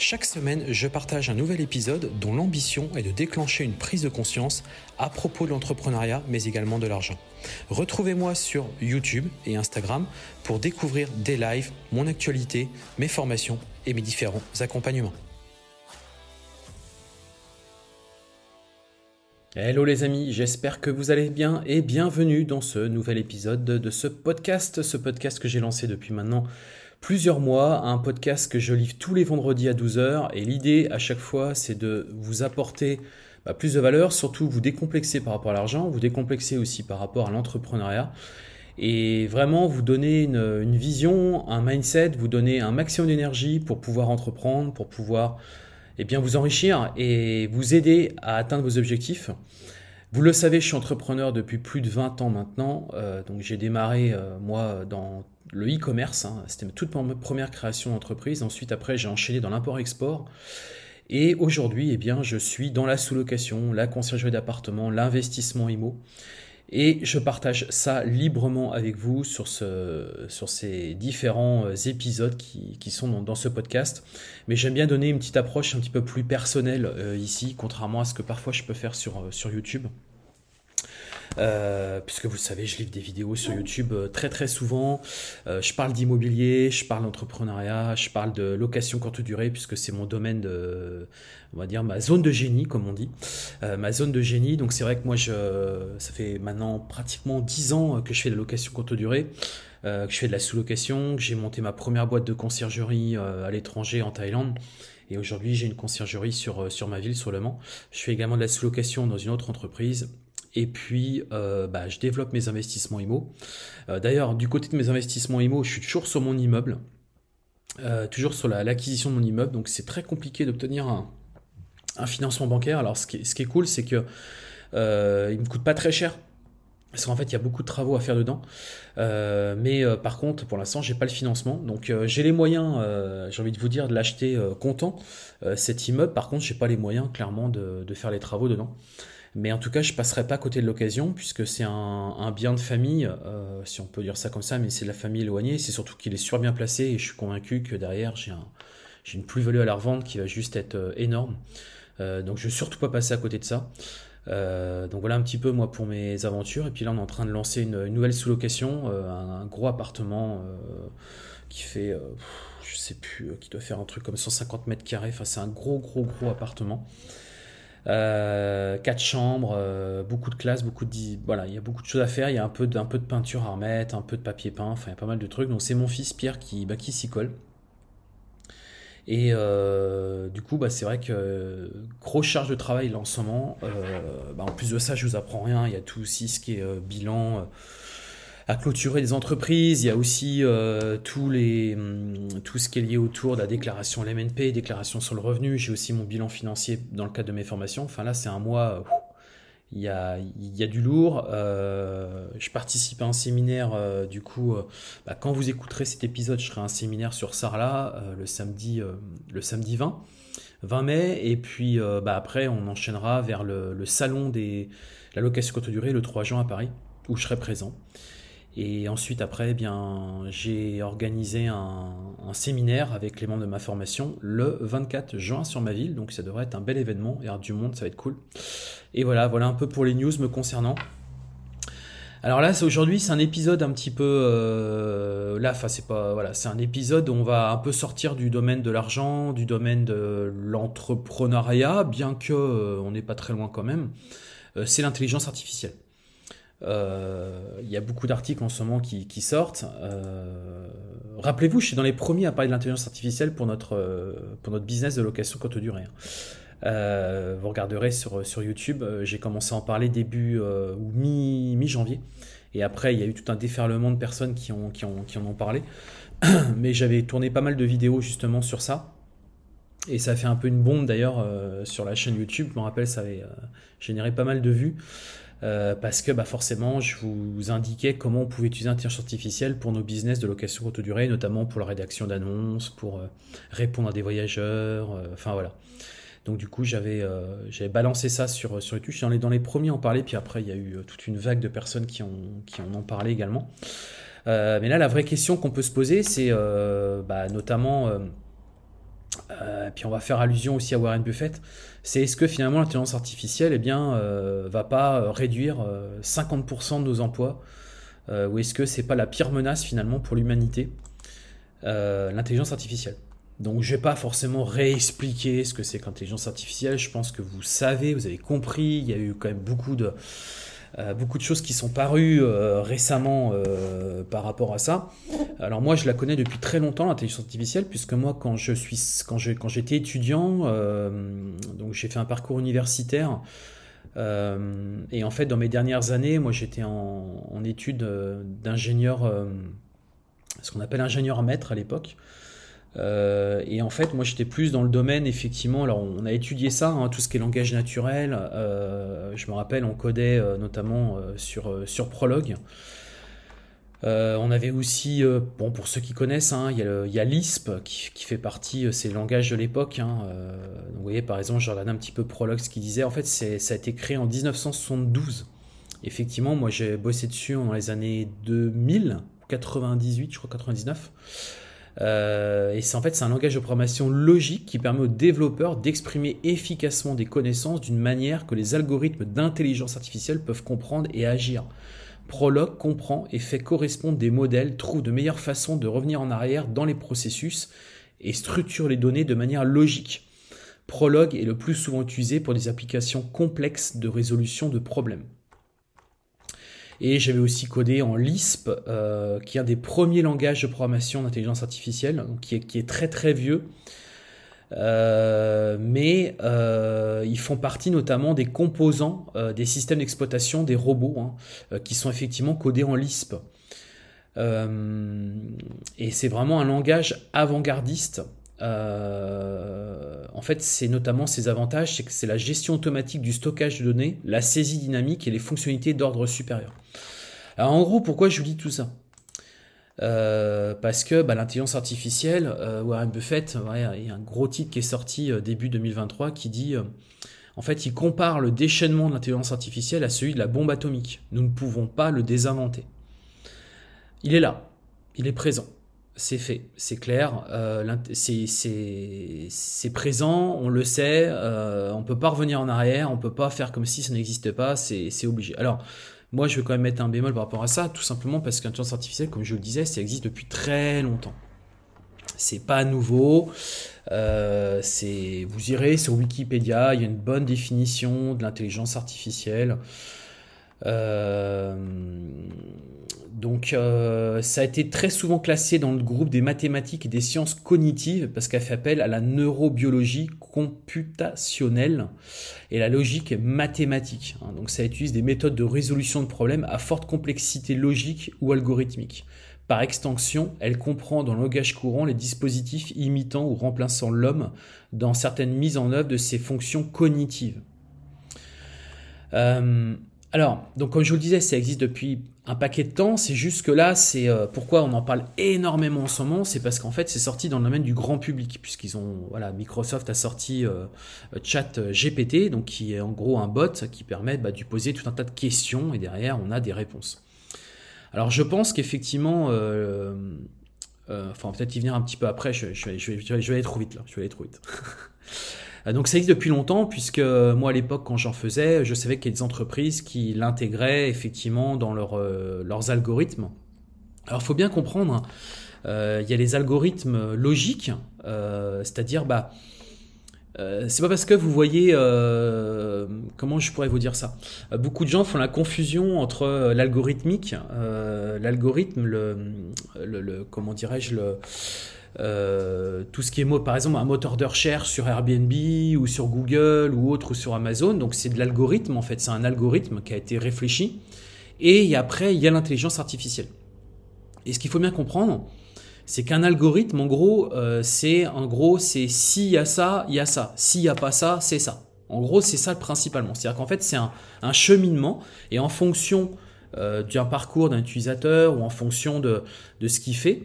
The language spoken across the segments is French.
Chaque semaine, je partage un nouvel épisode dont l'ambition est de déclencher une prise de conscience à propos de l'entrepreneuriat, mais également de l'argent. Retrouvez-moi sur YouTube et Instagram pour découvrir des lives, mon actualité, mes formations et mes différents accompagnements. Hello les amis, j'espère que vous allez bien et bienvenue dans ce nouvel épisode de ce podcast, ce podcast que j'ai lancé depuis maintenant plusieurs mois, un podcast que je livre tous les vendredis à 12h. Et l'idée à chaque fois, c'est de vous apporter bah, plus de valeur, surtout vous décomplexer par rapport à l'argent, vous décomplexer aussi par rapport à l'entrepreneuriat. Et vraiment vous donner une, vision, un mindset, vous donner un maximum d'énergie pour pouvoir entreprendre, pour pouvoir eh bien, vous enrichir et vous aider à atteindre vos objectifs. Vous le savez, je suis entrepreneur depuis plus de 20 ans maintenant. Euh, donc j'ai démarré, euh, moi, dans le e-commerce. Hein, c'était toute ma première création d'entreprise. Ensuite, après, j'ai enchaîné dans l'import-export. Et aujourd'hui, eh bien, je suis dans la sous-location, la conciergerie d'appartement, l'investissement IMO. Et je partage ça librement avec vous sur, ce, sur ces différents euh, épisodes qui, sont dans, ce podcast. Mais j'aime bien donner une petite approche un petit peu plus personnelle euh, ici, contrairement à ce que parfois je peux faire sur, euh, sur YouTube. Euh, puisque vous le savez, je livre des vidéos sur YouTube euh, très très souvent. Euh, je parle d'immobilier, je parle d'entrepreneuriat, je parle de location courte durée, puisque c'est mon domaine de, on va dire, ma zone de génie, comme on dit. ma zone de génie, donc c'est vrai que moi, je, ça fait maintenant pratiquement 10 ans que je fais de la location courte durée. que je fais de la sous-location, que j'ai monté ma première boîte de conciergerie à l'étranger en Thaïlande. Et aujourd'hui, j'ai une conciergerie sur, sur ma ville, sur Le Mans. Je fais également de la sous-location dans une autre entreprise. Et puis, euh, bah, je développe mes investissements IMO. Euh, d'ailleurs, du côté de mes investissements IMO, je suis toujours sur mon immeuble, euh, toujours sur l'acquisition de mon immeuble. Donc, c'est très compliqué d'obtenir un, financement bancaire. Alors, ce qui est, cool, c'est que il me coûte pas très cher. Parce qu'en fait, il y a beaucoup de travaux à faire dedans. mais par contre, pour l'instant, j'ai pas le financement. Donc, j'ai les moyens, j'ai envie de vous dire, de l'acheter comptant, cet immeuble. Par contre, j'ai pas les moyens, clairement, de faire les travaux dedans. Mais en tout cas, je passerai pas à côté de l'occasion puisque c'est un, bien de famille, euh, si on peut dire ça comme ça, mais c'est de la famille éloignée. C'est surtout qu'il est super bien placé et je suis convaincu que derrière, j'ai un, une plus-value à la revente qui va juste être euh, énorme. Euh, donc je ne vais surtout pas passer à côté de ça. donc voilà un petit peu moi pour mes aventures. Et puis là, on est en train de lancer une, nouvelle sous-location, un, gros appartement qui fait, je sais plus, qui doit faire un truc comme 150 mètres carrés. Enfin, c'est un gros, gros, gros appartement. Euh, quatre chambres, euh, beaucoup de classes, beaucoup de voilà, il y a beaucoup de choses à faire. Il y a un peu de peinture à remettre, un peu de papier peint. Enfin, il y a pas mal de trucs. Donc c'est mon fils Pierre qui bah, qui s'y colle. Et euh, du coup, bah, c'est vrai que grosse charge de travail là en ce moment. Bah, en plus de ça, je vous apprends rien. Il y a tout aussi ce qui est bilan à clôturer des entreprises. Il y a aussi euh, tous les, hum, tout ce qui est lié autour de la déclaration LMNP, déclaration sur le revenu. J'ai aussi mon bilan financier dans le cadre de mes formations. Enfin là, c'est un mois. il y, a, il y a du lourd. Euh, je participe à un séminaire. Euh, du coup, bah, quand vous écouterez cet épisode, je ferai un séminaire sur Sarla le samedi, le samedi 20. 20 mai, et puis bah, après on enchaînera vers le, le salon des la location courte durée le 3 juin à Paris, où je serai présent. Et ensuite, après, eh bien, j'ai organisé un, séminaire avec les membres de ma formation le 24 juin sur ma ville. Donc, ça devrait être un bel événement. Et du monde, ça va être cool. Et voilà, voilà un peu pour les news me concernant. Alors là, aujourd'hui, c'est un épisode un petit peu euh, là. Enfin, c'est pas voilà, c'est un épisode où on va un peu sortir du domaine de l'argent, du domaine de l'entrepreneuriat, bien que euh, on n'est pas très loin quand même. Euh, c'est l'intelligence artificielle. Euh, il y a beaucoup d'articles en ce moment qui, sortent. Euh, rappelez-vous, je suis dans les premiers à parler de l'intelligence artificielle pour notre, euh, pour notre business de location courte durée. Hein. vous regarderez sur, sur YouTube, j'ai commencé à en parler début ou mi-janvier. et après, il y a eu tout un déferlement de personnes qui, ont, qui, ont, qui en ont parlé. Mais j'avais tourné pas mal de vidéos justement sur ça. Et ça a fait un peu une bombe d'ailleurs sur la chaîne YouTube. Je me rappelle, ça avait généré pas mal de vues. Parce que bah, forcément, je vous indiquais comment on pouvait utiliser l'intelligence artificielle pour nos business de location courte durée, notamment pour la rédaction d'annonces, pour répondre à des voyageurs, enfin voilà. Donc du coup, j'avais balancé ça sur, sur YouTube. Je suis dans les, premiers à en parler, puis après, il y a eu toute une vague de personnes qui, ont, qui en ont parlé également. mais là, la vraie question qu'on peut se poser, c'est bah, notamment euh, puis on va faire allusion aussi à Warren Buffett, c'est est-ce que finalement l'intelligence artificielle eh bien, euh, va pas euh, réduire 50% de nos emplois Ou est-ce que c'est pas la pire menace finalement pour l'humanité L'intelligence artificielle? Donc je vais pas forcément réexpliquer ce que c'est qu'intelligence artificielle, je pense que vous savez, vous avez compris, il y a eu quand même beaucoup de, beaucoup de choses qui sont parues euh, récemment euh, par rapport à ça. Alors moi, je la connais depuis très longtemps, l'intelligence artificielle, puisque moi, quand je quand quand j'étais étudiant, donc j'ai fait un parcours universitaire. et en fait, dans mes dernières années, moi, j'étais en, en études d'ingénieur, ce qu'on appelle ingénieur maître à l'époque. Euh, et en fait, moi j'étais plus dans le domaine, effectivement, alors on a étudié ça, hein, tout ce qui est langage naturel. Euh, je me rappelle, on codait euh, notamment sur, sur Prolog. on avait aussi, bon, pour ceux qui connaissent, hein, il, y a l'ISP qui, fait partie, c'est le langage de l'époque. Hein, vous voyez, par exemple, je regardais un petit peu Prolog, ce qu'il disait. En fait, ça a été créé en 1972. Effectivement, moi j'ai bossé dessus dans les années 2000, 98, je crois 99. Euh, et c'est en fait un langage de programmation logique qui permet aux développeurs d'exprimer efficacement des connaissances d'une manière que les algorithmes d'intelligence artificielle peuvent comprendre et agir. Prolog comprend et fait correspondre des modèles, trouve de meilleures façons de revenir en arrière dans les processus et structure les données de manière logique. Prolog est le plus souvent utilisé pour des applications complexes de résolution de problèmes. Et j'avais aussi codé en Lisp, euh, qui est un des premiers langages de programmation d'intelligence artificielle, qui est, qui est très très vieux. Euh, mais euh, ils font partie notamment des composants des systèmes d'exploitation des robots, hein, qui sont effectivement codés en Lisp. et c'est vraiment un langage avant-gardiste euh, en fait, c'est notamment ses avantages, c'est que c'est la gestion automatique du stockage de données, la saisie dynamique et les fonctionnalités d'ordre supérieur. Alors en gros, pourquoi je vous dis tout ça? Euh, parce que bah, l'intelligence artificielle, euh, Warren Buffett, il y a un gros titre qui est sorti début 2023 qui dit, en fait, il compare le déchaînement de l'intelligence artificielle à celui de la bombe atomique. Nous ne pouvons pas le désinventer. Il est là, il est présent c'est fait, c'est clair, euh, c'est présent, on le sait, euh, on peut pas revenir en arrière, on peut pas faire comme si ça n'existait pas, c'est obligé. Alors, moi je vais quand même mettre un bémol par rapport à ça, tout simplement parce qu'intelligence artificielle, comme je le disais, ça existe depuis très longtemps. C'est pas nouveau. Euh, vous irez sur Wikipédia, il y a une bonne définition de l'intelligence artificielle. Euh, donc euh, ça a été très souvent classé dans le groupe des mathématiques et des sciences cognitives parce qu'elle fait appel à la neurobiologie computationnelle et la logique mathématique. Hein. Donc ça utilise des méthodes de résolution de problèmes à forte complexité logique ou algorithmique. Par extension, elle comprend dans le langage courant les dispositifs imitant ou remplaçant l'homme dans certaines mises en œuvre de ses fonctions cognitives. Euh, alors, donc comme je vous le disais, ça existe depuis un paquet de temps. C'est juste que là, c'est euh, pourquoi on en parle énormément en ce moment, c'est parce qu'en fait, c'est sorti dans le domaine du grand public, puisqu'ils ont, voilà, Microsoft a sorti euh, Chat GPT, donc qui est en gros un bot qui permet bah, de poser tout un tas de questions et derrière, on a des réponses. Alors, je pense qu'effectivement, euh, enfin peut-être y venir un petit peu après. Je, je, vais, aller trop vite là. Je vais aller trop vite. Euh, donc ça existe depuis longtemps, puisque euh, moi à l'époque quand j'en faisais, je savais qu'il y a des entreprises qui l'intégraient effectivement dans euh, leurs algorithmes. Alors il faut bien comprendre, hein, il y a les algorithmes logiques, c'est-à-dire bah c'est pas parce que vous voyez comment je pourrais vous dire ça? beaucoup de gens font la confusion entre l'algorithmique, l'algorithme, le, le, comment dirais-je le euh, tout ce qui est par exemple un moteur de recherche sur Airbnb ou sur Google ou autre ou sur Amazon. Donc c'est de l'algorithme en fait, c'est un algorithme qui a été réfléchi. Et après il y a l'intelligence artificielle. Et ce qu'il faut bien comprendre, c'est qu'un algorithme en gros, euh, c'est en gros c'est s'il y a ça, il y a ça. S'il n'y a pas ça, c'est ça. En gros, c'est ça principalement. C'est-à-dire qu'en fait, c'est un, cheminement et en fonction euh, d'un parcours d'un utilisateur ou en fonction de, ce qu'il fait,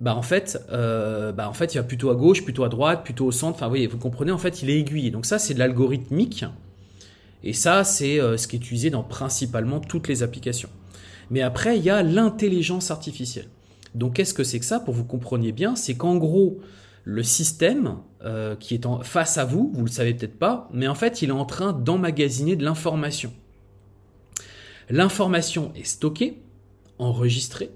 bah en fait, euh, bah en fait, il va plutôt à gauche, plutôt à droite, plutôt au centre. Enfin, vous voyez, vous comprenez, en fait, il est aiguillé. Donc ça, c'est de l'algorithmique. Et ça, c'est euh, ce qui est utilisé dans principalement toutes les applications. Mais après, il y a l'intelligence artificielle. Donc qu'est-ce que c'est que ça? Pour vous compreniez bien, c'est qu'en gros, le système euh, qui est en, face à vous, vous le savez peut-être pas, mais en fait, il est en train d'emmagasiner de l'information. L'information est stockée, enregistrée,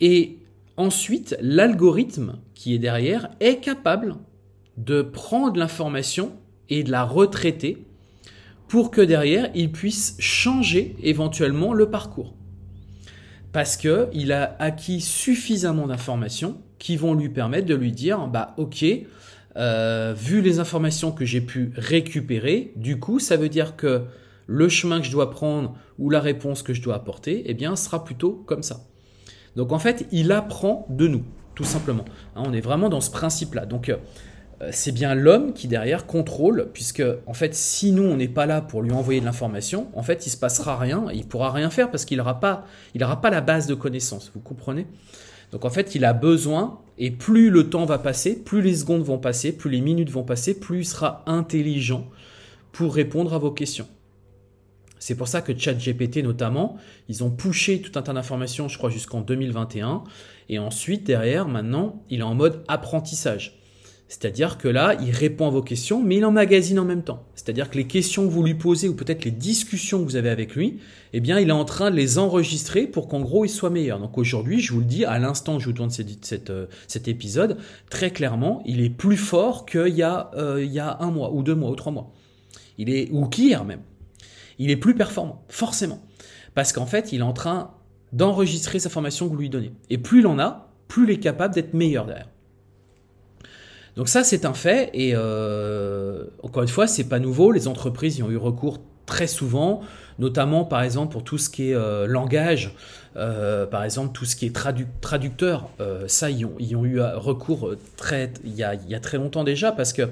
et ensuite, l'algorithme qui est derrière est capable de prendre l'information et de la retraiter pour que derrière, il puisse changer éventuellement le parcours parce qu'il a acquis suffisamment d'informations qui vont lui permettre de lui dire, bah ok, euh, vu les informations que j'ai pu récupérer, du coup, ça veut dire que le chemin que je dois prendre ou la réponse que je dois apporter, eh bien, sera plutôt comme ça. Donc en fait, il apprend de nous, tout simplement. Hein, on est vraiment dans ce principe-là. Donc euh, euh, c'est bien l'homme qui derrière contrôle, puisque en fait, si nous on n'est pas là pour lui envoyer de l'information, en fait, il se passera rien, il pourra rien faire parce qu'il n'aura pas, il pas la base de connaissances. Vous comprenez? Donc en fait, il a besoin, et plus le temps va passer, plus les secondes vont passer, plus les minutes vont passer, plus il sera intelligent pour répondre à vos questions. C'est pour ça que ChatGPT notamment, ils ont poussé tout un tas d'informations, je crois, jusqu'en 2021. Et ensuite, derrière, maintenant, il est en mode apprentissage. C'est-à-dire que là, il répond à vos questions, mais il emmagasine en même temps. C'est-à-dire que les questions que vous lui posez ou peut-être les discussions que vous avez avec lui, eh bien, il est en train de les enregistrer pour qu'en gros, il soit meilleur. Donc aujourd'hui, je vous le dis, à l'instant que je vous tourne euh, cet épisode, très clairement, il est plus fort qu'il y, a, euh, y a un mois, ou deux mois, ou trois mois. Il est, ou qu'hier même. Il est plus performant, forcément. Parce qu'en fait, il est en train d'enregistrer sa formation que vous lui donnez. Et plus il en a, plus il est capable d'être meilleur derrière. Donc ça, c'est un fait. Et euh, encore une fois, c'est pas nouveau. Les entreprises y ont eu recours très souvent, notamment par exemple pour tout ce qui est euh, langage, euh, par exemple tout ce qui est traducteur. ça, ils ont, ont, eu recours il y a très longtemps déjà parce que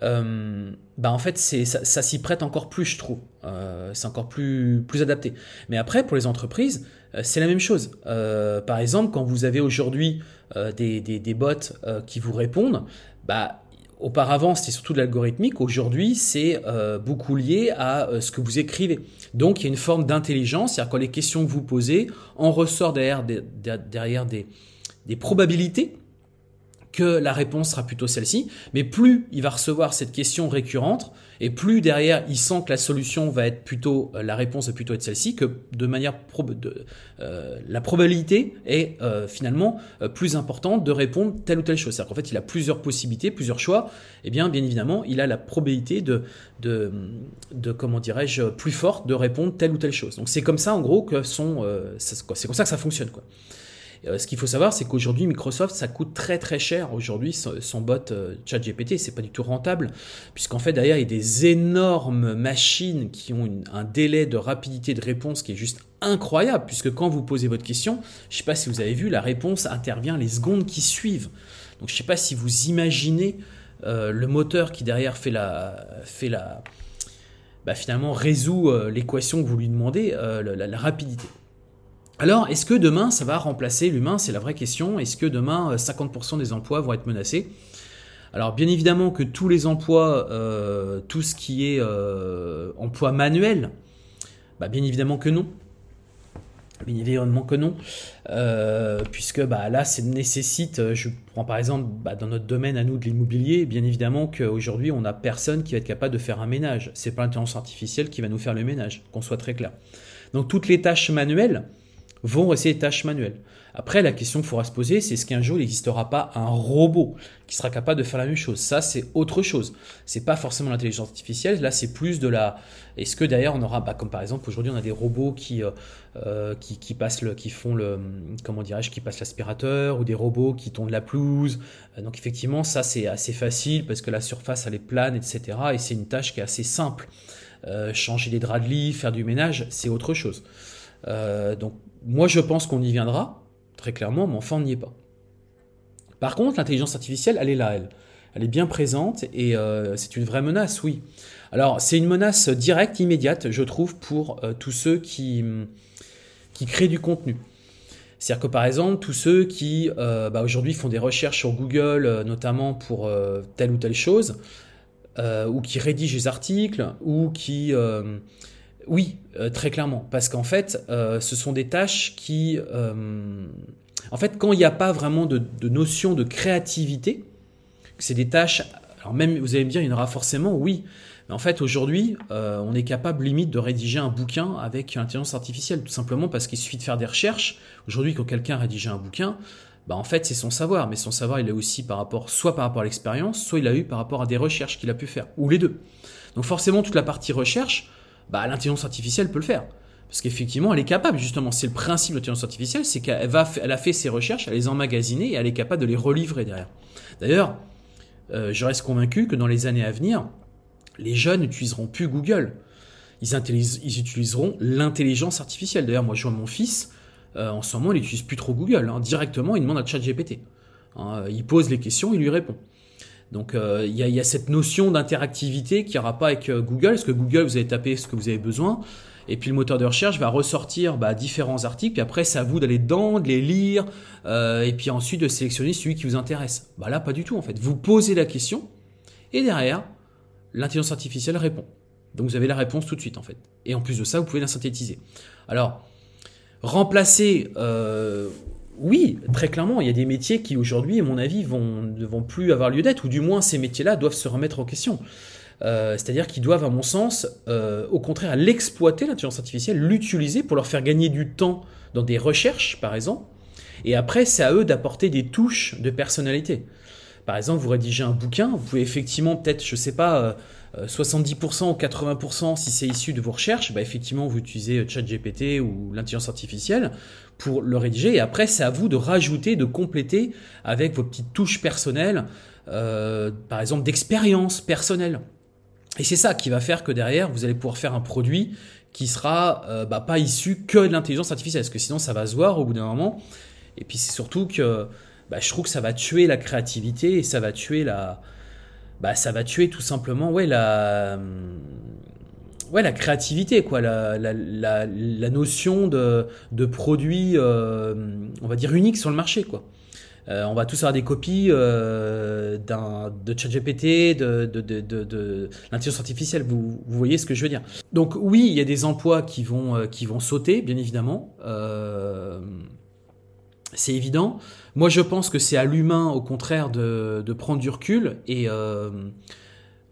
bah en fait, ça, s'y prête encore plus, je trouve. c'est encore plus, plus adapté. Mais après, pour les entreprises, c'est la même chose. par exemple, quand vous avez aujourd'hui euh, des, des, bots euh, qui vous répondent, bah, auparavant c'était surtout de l'algorithmique, aujourd'hui c'est euh, beaucoup lié à ce que vous écrivez. Donc il y a une forme d'intelligence, c'est-à-dire quand les questions que vous posez, en ressort derrière derrière des, des probabilités que la réponse sera plutôt celle-ci, mais plus il va recevoir cette question récurrente, et plus derrière il sent que la solution va être plutôt, euh, la réponse va plutôt être celle-ci, que de manière de, euh, la probabilité est euh, finalement plus importante de répondre telle ou telle chose. C'est-à-dire qu'en fait il a plusieurs possibilités, plusieurs choix, et bien bien évidemment il a la probabilité de, comment dirais-je, plus forte de répondre telle ou telle chose. Donc c'est comme ça en gros que c'est comme ça que ça fonctionne quoi. Euh, ce qu'il faut savoir, c'est qu'aujourd'hui, Microsoft, ça coûte très très cher aujourd'hui son, bot euh, ChatGPT. C'est pas du tout rentable, puisqu'en fait, derrière, il y a des énormes machines qui ont un délai de rapidité de réponse qui est juste incroyable, puisque quand vous posez votre question, je sais pas si vous avez vu, la réponse intervient les secondes qui suivent. Donc je sais pas si vous imaginez euh, le moteur qui derrière fait la, fait la, bah, finalement résout l'équation que vous lui demandez, la rapidité. Alors, est-ce que demain, ça va remplacer l'humain? C'est la vraie question. Est-ce que demain, 50% euh, des emplois vont être menacés? Alors, bien évidemment que tous les emplois, euh, tout ce qui est euh, emploi manuel, bah, bien évidemment que non. Bien évidemment que non, puisque bah, là, ça nécessite, je prends par exemple bah, dans notre domaine à nous de l'immobilier, bien évidemment qu'aujourd'hui, on n'a personne qui va être capable de faire un ménage. C'est pas l'intelligence artificielle qui va nous faire le ménage, qu'on soit très clair. Donc toutes les tâches manuelles, vont rester des tâches manuelles. Après, la question qu'il faudra se poser, c'est est-ce qu'un jour il n'existera pas un robot qui sera capable de faire la même chose? Ça, c'est autre chose. C'est pas forcément l'intelligence artificielle. Là, c'est plus de la. Est-ce que d'ailleurs on aura, bah, comme par exemple aujourd'hui, on a des robots qui, euh, euh, qui, passent font le, comment dirais-je, qui passent l'aspirateur ou des robots qui tondent la pelouse. Euh, donc effectivement, ça c'est assez facile parce que la surface elle est plane, etc. Et c'est une tâche qui est assez simple. changer les draps de lit, faire du ménage, c'est autre chose. donc moi, je pense qu'on y viendra, très clairement, mais enfin, on n'y est pas. Par contre, l'intelligence artificielle, elle est là, elle. Elle est bien présente et c'est une vraie menace, oui. Alors, c'est une menace directe, immédiate, je trouve, pour tous ceux qui, qui créent du contenu. C'est-à-dire que par exemple, tous ceux qui euh, bah, aujourd'hui font des recherches sur Google, euh, notamment pour euh, telle ou telle chose, ou qui rédigent des articles, ou qui... oui, très clairement. Parce qu'en fait, ce sont des tâches qui... en fait, quand il n'y a pas vraiment de, notion de créativité, c'est des tâches... Alors même, vous allez me dire, il y en aura forcément, oui. Mais en fait, aujourd'hui, euh, on est capable limite de rédiger un bouquin avec l'intelligence artificielle, tout simplement parce qu'il suffit de faire des recherches. Aujourd'hui, quand quelqu'un rédige un bouquin, bah en fait, c'est son savoir, mais son savoir, il est aussi par rapport, soit par rapport à l'expérience, soit il a eu par rapport à des recherches qu'il a pu faire, ou les deux. Donc forcément, toute la partie recherche, bah, l'intelligence artificielle peut le faire. Parce qu'effectivement, elle est capable, justement, c'est le principe de l'intelligence artificielle, c'est qu'elle va, elle a fait ses recherches, elle les a emmagasinées et elle est capable de les relivrer derrière. D'ailleurs, euh, je reste convaincu que dans les années à venir, les jeunes n'utiliseront plus Google. Ils, utiliseront l'intelligence artificielle. D'ailleurs, moi, je vois mon fils, euh, en ce moment, il n'utilise plus trop Google. Hein. Directement, il demande à ChatGPT. Hein, il pose les questions, il lui répond. Donc, euh, il y, a cette notion d'interactivité qu'il n'y aura pas avec euh, Google, parce que Google, vous allez taper ce que vous avez besoin, et puis le moteur de recherche va ressortir bah, différents articles, puis après, c'est à vous d'aller dedans, de les lire, et puis ensuite de sélectionner celui qui vous intéresse. Bah là, pas du tout, en fait. Vous posez la question, et derrière, l'intelligence artificielle répond. Donc vous avez la réponse tout de suite en fait. Et en plus de ça, vous pouvez la synthétiser. Alors, remplacer, euh, oui, très clairement, il y a des métiers qui aujourd'hui, à mon avis, vont, ne vont plus avoir lieu d'être, ou du moins ces métiers-là doivent se remettre en question. Euh, c'est-à-dire qu'ils doivent, à mon sens, euh, au contraire, l'exploiter, l'intelligence artificielle, l'utiliser pour leur faire gagner du temps dans des recherches, par exemple. Et après, c'est à eux d'apporter des touches de personnalité. Par exemple, vous rédigez un bouquin, vous pouvez effectivement peut-être, je ne sais pas, 70% euh, ou 80% si c'est issu de vos recherches, bah effectivement vous utilisez ChatGPT ou l'intelligence artificielle pour le rédiger. Et après, c'est à vous de rajouter, de compléter avec vos petites touches personnelles, euh, par exemple d'expérience personnelle. Et c'est ça qui va faire que derrière, vous allez pouvoir faire un produit qui sera euh, bah, pas issu que de l'intelligence artificielle, parce que sinon ça va se voir au bout d'un moment. Et puis c'est surtout que bah, je trouve que ça va tuer la créativité et ça va tuer la, bah, ça va tuer tout simplement ouais la, ouais la créativité quoi, la, la, la, notion de, de produit, euh, on va dire unique sur le marché quoi. Euh, on va tous avoir des copies euh, de ChatGPT, de, de, de, de, de l'intelligence artificielle. Vous, vous, voyez ce que je veux dire. Donc oui, il y a des emplois qui vont, euh, qui vont sauter, bien évidemment. C'est évident. Moi, je pense que c'est à l'humain, au contraire, de, prendre du recul. Et euh,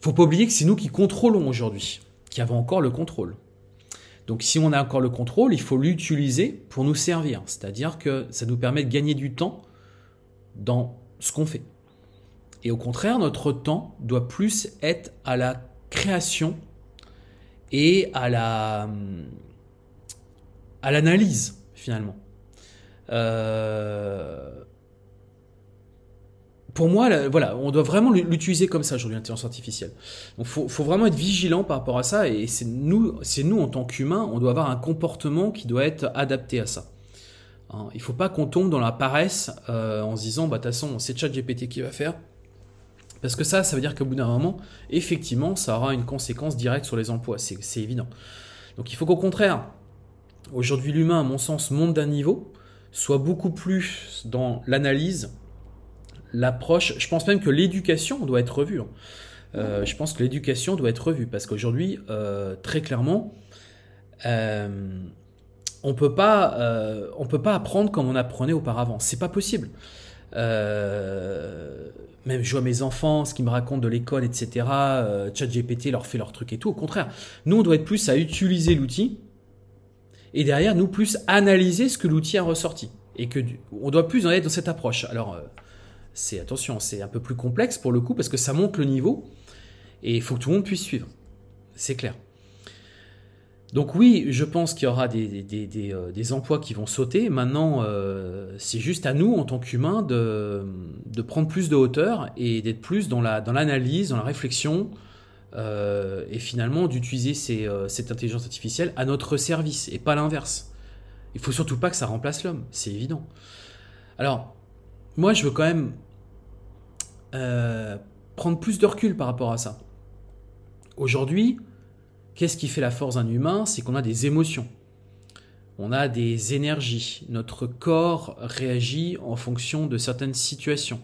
faut pas oublier que c'est nous qui contrôlons aujourd'hui, qui avons encore le contrôle. Donc, si on a encore le contrôle, il faut l'utiliser pour nous servir. C'est-à-dire que ça nous permet de gagner du temps dans ce qu'on fait. Et au contraire, notre temps doit plus être à la création et à la à l'analyse finalement. Euh, pour moi, voilà, on doit vraiment l'utiliser comme ça aujourd'hui, l'intelligence artificielle. Donc, faut, faut vraiment être vigilant par rapport à ça. Et c'est nous, c'est nous en tant qu'humains, on doit avoir un comportement qui doit être adapté à ça. Hein, il faut pas qu'on tombe dans la paresse euh, en se disant, bah de toute façon, c'est ChatGPT qui va faire. Parce que ça, ça veut dire qu'au bout d'un moment, effectivement, ça aura une conséquence directe sur les emplois. C'est évident. Donc, il faut qu'au contraire, aujourd'hui, l'humain, à mon sens, monte d'un niveau soit beaucoup plus dans l'analyse, l'approche. Je pense même que l'éducation doit être revue. Hein. Euh, je pense que l'éducation doit être revue parce qu'aujourd'hui, euh, très clairement, euh, on peut pas, on peut pas apprendre comme on apprenait auparavant. C'est pas possible. même je vois mes enfants, ce qu'ils me racontent de l'école, etc. ChatGPT leur fait leur truc et tout. Au contraire, nous on doit être plus à utiliser l'outil et derrière nous plus analyser ce que l'outil a ressorti. Et que on doit plus en être dans cette approche. Alors euh, c'est attention, c'est un peu plus complexe pour le coup parce que ça monte le niveau et il faut que tout le monde puisse suivre. C'est clair. Donc oui, je pense qu'il y aura des, des, euh, emplois qui vont sauter. Maintenant, euh, c'est juste à nous, en tant qu'humains, de, de, prendre plus de hauteur et d'être plus dans l'analyse, dans, dans la réflexion, euh, et finalement d'utiliser euh, cette intelligence artificielle à notre service et pas l'inverse. Il faut surtout pas que ça remplace l'homme, c'est évident. Alors, moi je veux quand même euh, prendre plus de recul par rapport à ça. Aujourd'hui, qu'est-ce qui fait la force d'un humain? C'est qu'on a des émotions. On a des énergies. Notre corps réagit en fonction de certaines situations.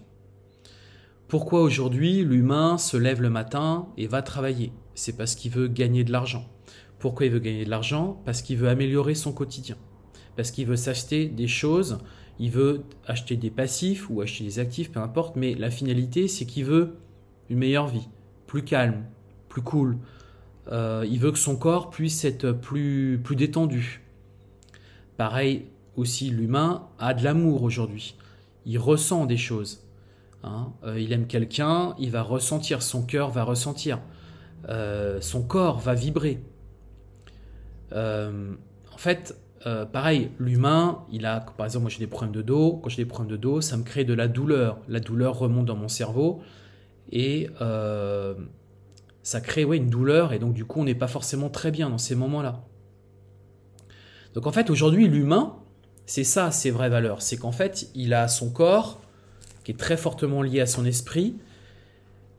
Pourquoi aujourd'hui l'humain se lève le matin et va travailler? C'est parce qu'il veut gagner de l'argent. Pourquoi il veut gagner de l'argent? Parce qu'il veut améliorer son quotidien. Parce qu'il veut s'acheter des choses, il veut acheter des passifs ou acheter des actifs, peu importe, mais la finalité c'est qu'il veut une meilleure vie, plus calme, plus cool. Euh, il veut que son corps puisse être plus, plus détendu. Pareil aussi, l'humain a de l'amour aujourd'hui. Il ressent des choses. Hein. Euh, il aime quelqu'un, il va ressentir, son cœur va ressentir. Euh, son corps va vibrer. en fait, pareil, l'humain, il a, par exemple, moi j'ai des problèmes de dos. Quand j'ai des problèmes de dos, ça me crée de la douleur. La douleur remonte dans mon cerveau et ça crée une douleur et donc du coup on n'est pas forcément très bien dans ces moments-là. Donc en fait aujourd'hui l'humain, c'est ça ses vraies valeurs, c'est qu'en fait il a son corps qui est très fortement lié à son esprit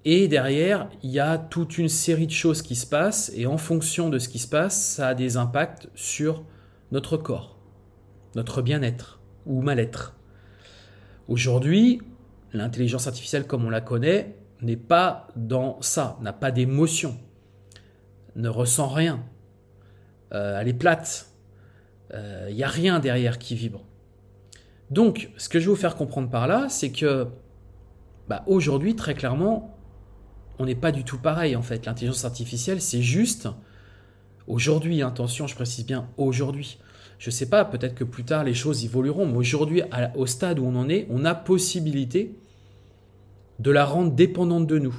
et derrière il y a toute une série de choses qui se passent et en fonction de ce qui se passe ça a des impacts sur notre corps, notre bien-être ou mal-être. Aujourd'hui l'intelligence artificielle comme on la connaît, n'est pas dans ça, n'a pas d'émotion, ne ressent rien. Euh, elle est plate. Il euh, n'y a rien derrière qui vibre. Donc, ce que je vais vous faire comprendre par là, c'est que bah, aujourd'hui, très clairement, on n'est pas du tout pareil en fait. L'intelligence artificielle, c'est juste aujourd'hui, attention, je précise bien aujourd'hui. Je ne sais pas, peut-être que plus tard les choses évolueront, mais aujourd'hui, au stade où on en est, on a possibilité de la rendre dépendante de nous.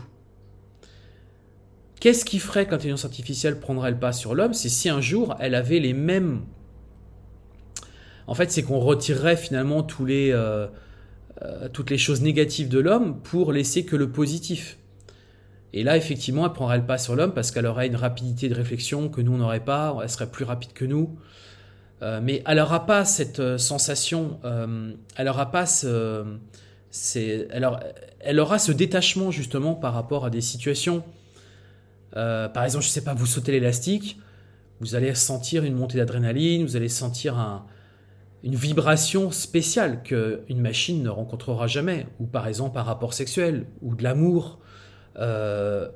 Qu'est-ce qui ferait que l'intelligence artificielle prendrait le pas sur l'homme? C'est si un jour elle avait les mêmes... En fait, c'est qu'on retirerait finalement euh, euh, toutes les choses négatives de l'homme pour laisser que le positif. Et là, effectivement, elle prendrait le pas sur l'homme parce qu'elle aurait une rapidité de réflexion que nous, on n'aurait pas, elle serait plus rapide que nous. Euh, mais elle n'aura pas cette sensation, elle n'aura pas ce, elle aura ce détachement justement par rapport à des situations. Par exemple, je ne sais pas, vous sautez l'élastique, vous allez sentir une montée d'adrénaline, vous allez sentir une vibration spéciale qu'une machine ne rencontrera jamais, ou par exemple un rapport sexuel, ou de l'amour. Euh,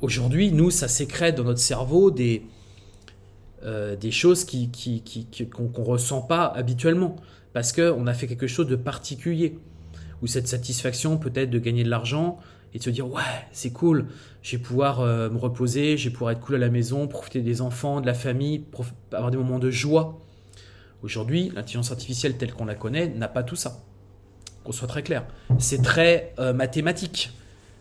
aujourd'hui, nous, ça sécrète dans notre cerveau des, euh, des choses qu'on qui, qui, ne ressent pas habituellement, parce qu'on a fait quelque chose de particulier ou cette satisfaction peut-être de gagner de l'argent et de se dire ouais c'est cool, je vais pouvoir euh, me reposer, je vais pouvoir être cool à la maison, profiter des enfants, de la famille, avoir des moments de joie. Aujourd'hui, l'intelligence artificielle telle qu'on la connaît n'a pas tout ça. Qu'on soit très clair. C'est très euh, mathématique.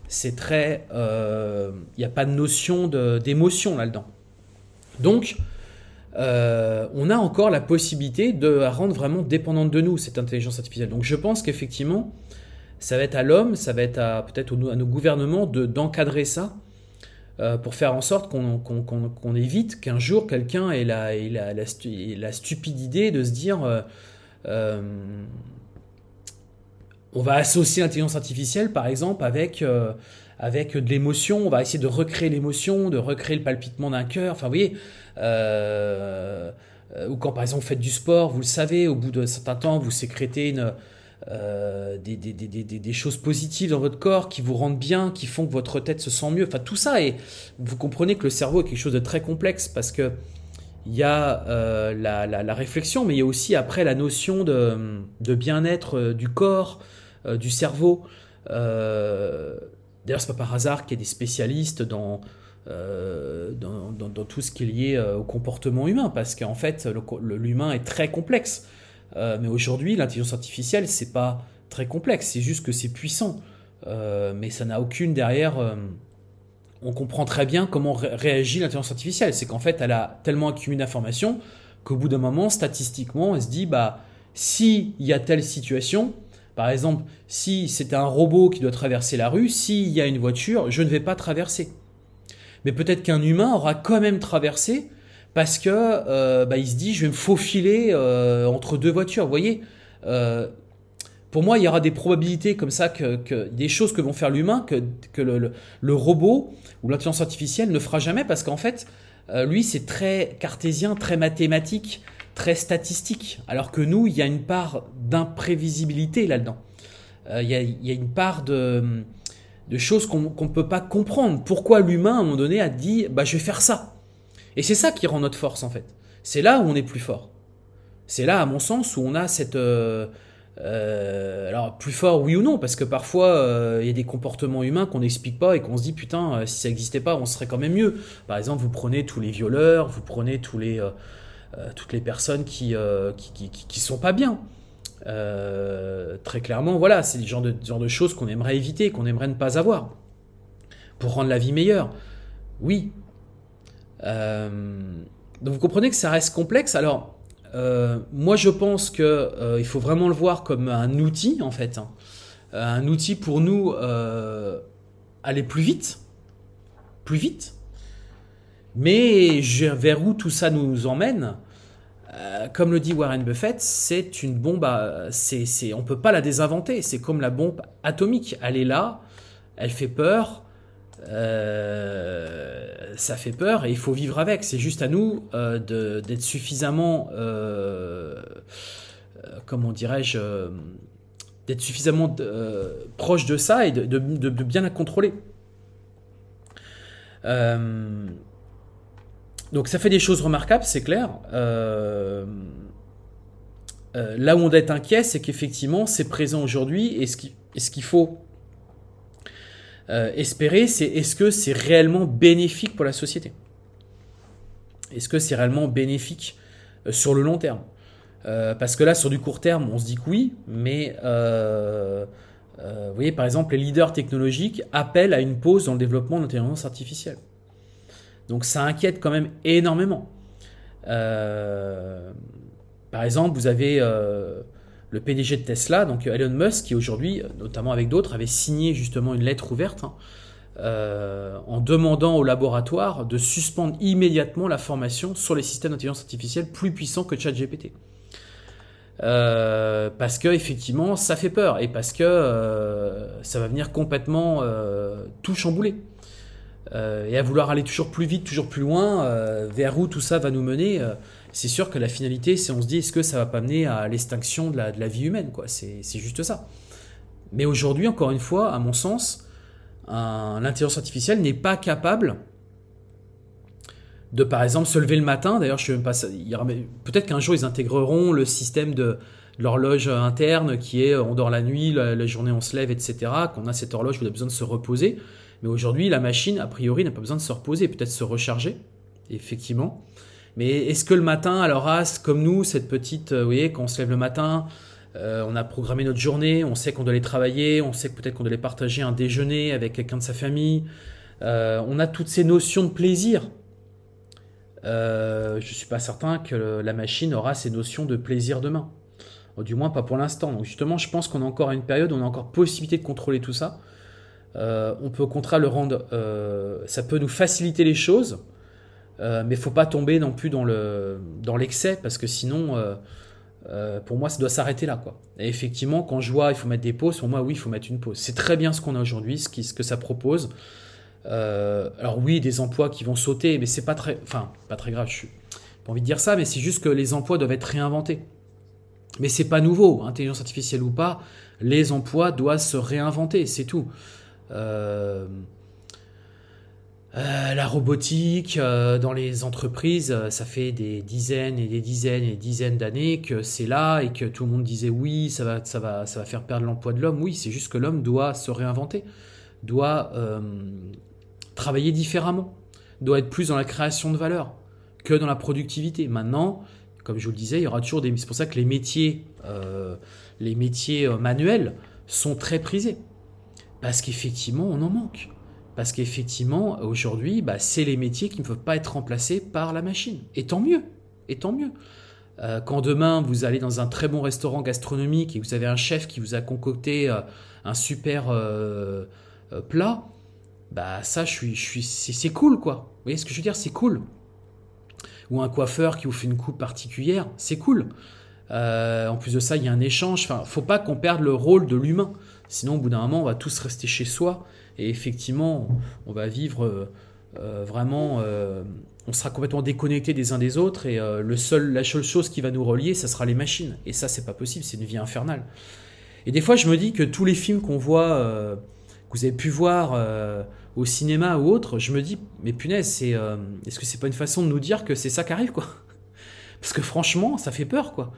C'est très... Il euh, n'y a pas de notion d'émotion là-dedans. Donc, euh, on a encore la possibilité de la rendre vraiment dépendante de nous, cette intelligence artificielle. Donc je pense qu'effectivement, ça va être à l'homme, ça va être peut-être à nos gouvernements d'encadrer ça euh, pour faire en sorte qu'on évite qu'un jour quelqu'un ait, la, stupide idée de se dire euh, on va associer l'intelligence artificielle par exemple avec de l'émotion, on va essayer de recréer l'émotion, de recréer le palpitement d'un cœur. Enfin, vous voyez, euh, ou quand par exemple vous faites du sport, vous le savez, au bout d'un certain temps, vous sécrétez une, euh, des, choses positives dans votre corps qui vous rendent bien, qui font que votre tête se sent mieux. Enfin, tout ça, et vous comprenez que le cerveau est quelque chose de très complexe parce que il y a euh, la, réflexion, mais il y a aussi après la notion de, bien-être du corps, du cerveau. D'ailleurs, c'est pas par hasard qu'il y a des spécialistes dans, euh, tout ce qui est lié euh, au comportement humain, parce qu'en fait, l'humain est très complexe. Euh, mais aujourd'hui, l'intelligence artificielle, c'est pas très complexe, c'est juste que c'est puissant. mais ça n'a aucune derrière. on comprend très bien comment réagit l'intelligence artificielle. C'est qu'en fait, elle a tellement accumulé d'informations qu'au bout d'un moment, statistiquement, elle se dit bah, s'il y a telle situation, par exemple, si c'est un robot qui doit traverser la rue, s'il y a une voiture, je ne vais pas traverser. Mais peut-être qu'un humain aura quand même traversé parce que euh, bah, il se dit je vais me faufiler euh, entre deux voitures. Vous voyez, euh, pour moi, il y aura des probabilités comme ça, que, des choses que vont faire l'humain, que, le, robot ou l'intelligence artificielle ne fera jamais, parce qu'en fait, lui, c'est très cartésien, très mathématique, très statistique, alors que nous, il y a une part d'imprévisibilité là-dedans. Il, y a, une part de, de choses qu'on ne peut pas comprendre. Pourquoi l'humain, à un moment donné, a dit, bah, je vais faire ça? Et c'est ça qui rend notre force, en fait. C'est là où on est plus fort. C'est là, à mon sens, où on a cette... Euh, euh, alors plus fort oui ou non parce que parfois euh, il y a des comportements humains qu'on n'explique pas et qu'on se dit putain si ça n'existait pas on serait quand même mieux. Par exemple vous prenez tous les violeurs, vous prenez tous les, toutes les personnes qui, qui, qui, sont pas bien. très clairement voilà c'est le de, genre de choses qu'on aimerait éviter, qu'on aimerait ne pas avoir pour rendre la vie meilleure. Oui. Donc vous comprenez que ça reste complexe. Alors euh, moi, je pense qu'il euh, faut vraiment le voir comme un outil, en fait. Hein. Euh, un outil pour nous aller plus vite. Plus vite. Mais vers où tout ça nous emmène, comme le dit Warren Buffett, c'est une bombe. À, c'est, on peut pas la désinventer. C'est comme la bombe atomique. Elle est là, elle fait peur. Euh, ça fait peur et il faut vivre avec. C'est juste à nous euh, d'être suffisamment, euh, comment dirais-je, d'être suffisamment proche de ça et de, bien la contrôler. donc ça fait des choses remarquables, c'est clair. là où on doit être inquiet, c'est qu'effectivement c'est présent aujourd'hui et ce qu'il faut euh, espérer, c'est est-ce que c'est réellement bénéfique pour la société? Est-ce que c'est réellement bénéfique euh, sur le long terme? Euh, Parce que là, sur du court terme, on se dit que oui, mais vous voyez, par exemple, les leaders technologiques appellent à une pause dans le développement de l'intelligence artificielle. Donc ça inquiète quand même énormément. par exemple, vous avez le PDG de Tesla, donc Elon Musk, qui aujourd'hui, notamment avec d'autres, avait signé justement une lettre ouverte hein, euh, en demandant au laboratoire de suspendre immédiatement la formation sur les systèmes d'intelligence artificielle plus puissants que ChatGPT. Euh, parce que effectivement, ça fait peur et parce que euh, ça va venir complètement tout chambouler. et à vouloir aller toujours plus vite, toujours plus loin, vers où tout ça va nous mener c'est sûr que la finalité, c'est on se dit, est-ce que ça va pas mener à l'extinction de la, vie humaine quoi? C'est juste ça. Mais aujourd'hui, encore une fois, à mon sens, l'intelligence artificielle n'est pas capable de, par exemple, se lever le matin. D'ailleurs, je sais même pas. Peut-être qu'un jour, ils intégreront le système de, l'horloge interne qui est on dort la nuit, la, journée on se lève, etc. Qu'on a cette horloge où on a besoin de se reposer. Mais aujourd'hui, la machine, a priori, n'a pas besoin de se reposer, peut-être se recharger, effectivement. Mais est-ce que le matin, alors as comme nous, cette petite, euh, vous voyez, quand on se lève le matin, euh, on a programmé notre journée, on sait qu'on doit aller travailler, on sait que peut-être qu'on doit aller partager un déjeuner avec quelqu'un de sa famille, euh, on a toutes ces notions de plaisir. je ne suis pas certain que la machine aura ces notions de plaisir demain. du moins pas pour l'instant. Donc justement, je pense qu'on a encore une période où on a encore possibilité de contrôler tout ça. on peut au contraire le rendre, ça peut nous faciliter les choses, euh, mais faut pas tomber non plus dans le dans l'excès parce que sinon euh, euh, pour moi ça doit s'arrêter là quoi. Et effectivement quand je vois il faut mettre des pauses pour moi oui il faut mettre une pause. C'est très bien ce qu'on a aujourd'hui ce, que ça propose. alors oui des emplois qui vont sauter mais c'est pas très enfin pas très grave je suis pas envie de dire ça mais c'est juste que les emplois doivent être réinventés. Mais c'est pas nouveau intelligence artificielle ou pas les emplois doivent se réinventer c'est tout. Euh, euh, la robotique euh, dans les entreprises, euh, ça fait des dizaines et des dizaines et des dizaines d'années que c'est là et que tout le monde disait oui, ça va, ça va, ça va faire perdre l'emploi de l'homme. Oui, c'est juste que l'homme doit se réinventer, doit travailler différemment, doit être plus dans la création de valeur que dans la productivité. Maintenant, comme je vous le disais, il y aura toujours des. C'est pour ça que les métiers, les métiers manuels sont très prisés parce qu'effectivement, on en manque. Parce qu'effectivement, aujourd'hui, bah, c'est les métiers qui ne peuvent pas être remplacés par la machine. Et tant mieux. Et tant mieux. Euh, quand demain, vous allez dans un très bon restaurant gastronomique et vous avez un chef qui vous a concocté euh, un super euh, plat, bah ça, je suis, c'est cool, quoi. Vous voyez ce que je veux dire? C'est cool. Ou un coiffeur qui vous fait une coupe particulière, c'est cool. en plus de ça, il y a un échange. Enfin, faut pas qu'on perde le rôle de l'humain. Sinon, au bout d'un moment, on va tous rester chez soi. Et effectivement, on va vivre vraiment on sera complètement déconnecté des uns des autres et euh, le seul, la seule chose qui va nous relier, ça sera les machines. Et ça, c'est pas possible, c'est une vie infernale. Et des fois, je me dis que tous les films qu'on voit, euh, que vous avez pu voir euh, au cinéma ou autre, je me dis, mais punaise, est-ce que c'est pas une façon de nous dire que c'est ça qui arrive, quoi? Parce que franchement, ça fait peur, quoi.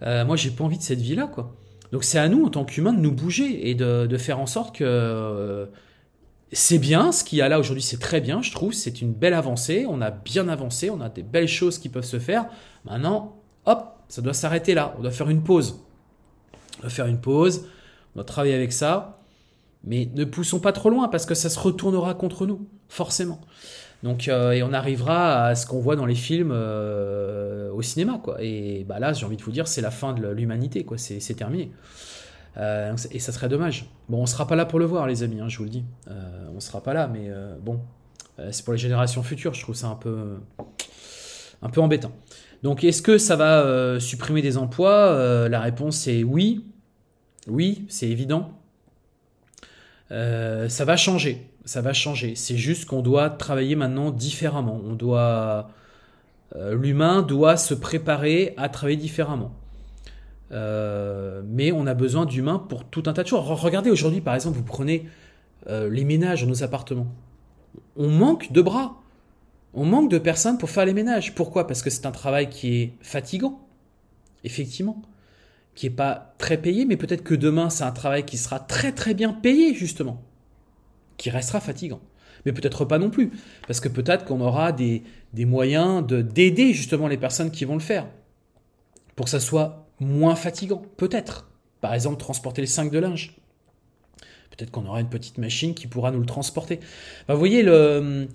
moi, j'ai pas envie de cette vie-là, quoi. Donc c'est à nous, en tant qu'humains, de nous bouger et de, faire en sorte que c'est bien, ce qu'il y a là aujourd'hui, c'est très bien, je trouve, c'est une belle avancée, on a bien avancé, on a des belles choses qui peuvent se faire. Maintenant, hop, ça doit s'arrêter là, on doit faire une pause. On doit faire une pause, on doit travailler avec ça, mais ne poussons pas trop loin parce que ça se retournera contre nous, forcément. Donc, euh, et on arrivera à ce qu'on voit dans les films euh, au cinéma, quoi. Et bah là, j'ai envie de vous dire, c'est la fin de l'humanité, quoi. C'est terminé. Euh, et ça serait dommage. Bon, on sera pas là pour le voir, les amis, hein, je vous le dis. On sera pas là, mais bon, c'est pour les générations futures. Je trouve ça un peu, un peu embêtant. Donc, est-ce que ça va supprimer des emplois? La réponse est oui. Oui, c'est évident. Ça va changer. Ça va changer. C'est juste qu'on doit travailler maintenant différemment. On doit, l'humain doit se préparer à travailler différemment. Euh, mais on a besoin d'humains pour tout un tas de choses. Regardez aujourd'hui, par exemple, vous prenez euh, les ménages dans nos appartements. On manque de bras. On manque de personnes pour faire les ménages. Pourquoi? Parce que c'est un travail qui est fatigant, effectivement, qui n'est pas très payé, mais peut-être que demain, c'est un travail qui sera très très bien payé, justement, qui restera fatigant. Mais peut-être pas non plus, parce que peut-être qu'on aura des, des moyens d'aider justement les personnes qui vont le faire, pour que ça soit moins fatigant, peut-être. Par exemple, transporter les 5 de linge. Peut-être qu'on aura une petite machine qui pourra nous le transporter. vous voyez, le,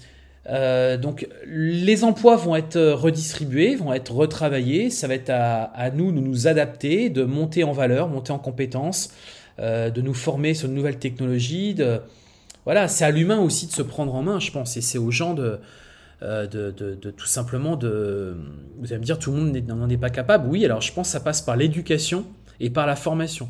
euh, donc les emplois vont être redistribués, vont être retravaillés. Ça va être à, nous de nous adapter, de monter en valeur, monter en compétences, euh, de nous former sur de nouvelles technologies. Voilà, c'est à l'humain aussi de se prendre en main, je pense. Et c'est aux gens de, euh, de, tout simplement de... Vous allez me dire, tout le monde n'en est pas capable. Oui, alors je pense que ça passe par l'éducation et par la formation.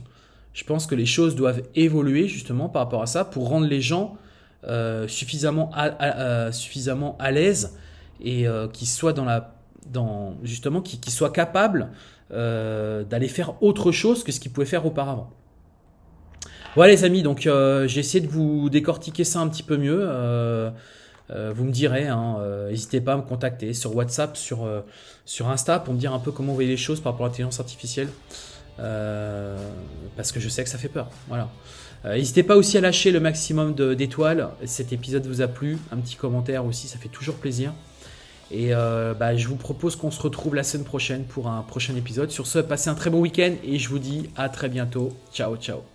Je pense que les choses doivent évoluer justement par rapport à ça pour rendre les gens euh, suffisamment, à, euh, suffisamment à l'aise et qu'ils soient dans la... Justement, qu'ils soient capables d'aller faire autre chose que ce qu'ils pouvaient faire auparavant. Voilà les amis, donc j'ai essayé de vous décortiquer ça un petit peu mieux. Euh, vous me direz, hein, euh, n'hésitez pas à me contacter sur WhatsApp, sur, euh, sur Insta pour me dire un peu comment vous voyez les choses par rapport à l'intelligence artificielle. parce que je sais que ça fait peur. Voilà. N'hésitez pas aussi à lâcher le maximum d'étoiles. Cet épisode vous a plu. Un petit commentaire aussi, ça fait toujours plaisir. Et bah, je vous propose qu'on se retrouve la semaine prochaine pour un prochain épisode. Sur ce, passez un très bon week-end et je vous dis à très bientôt. Ciao, ciao.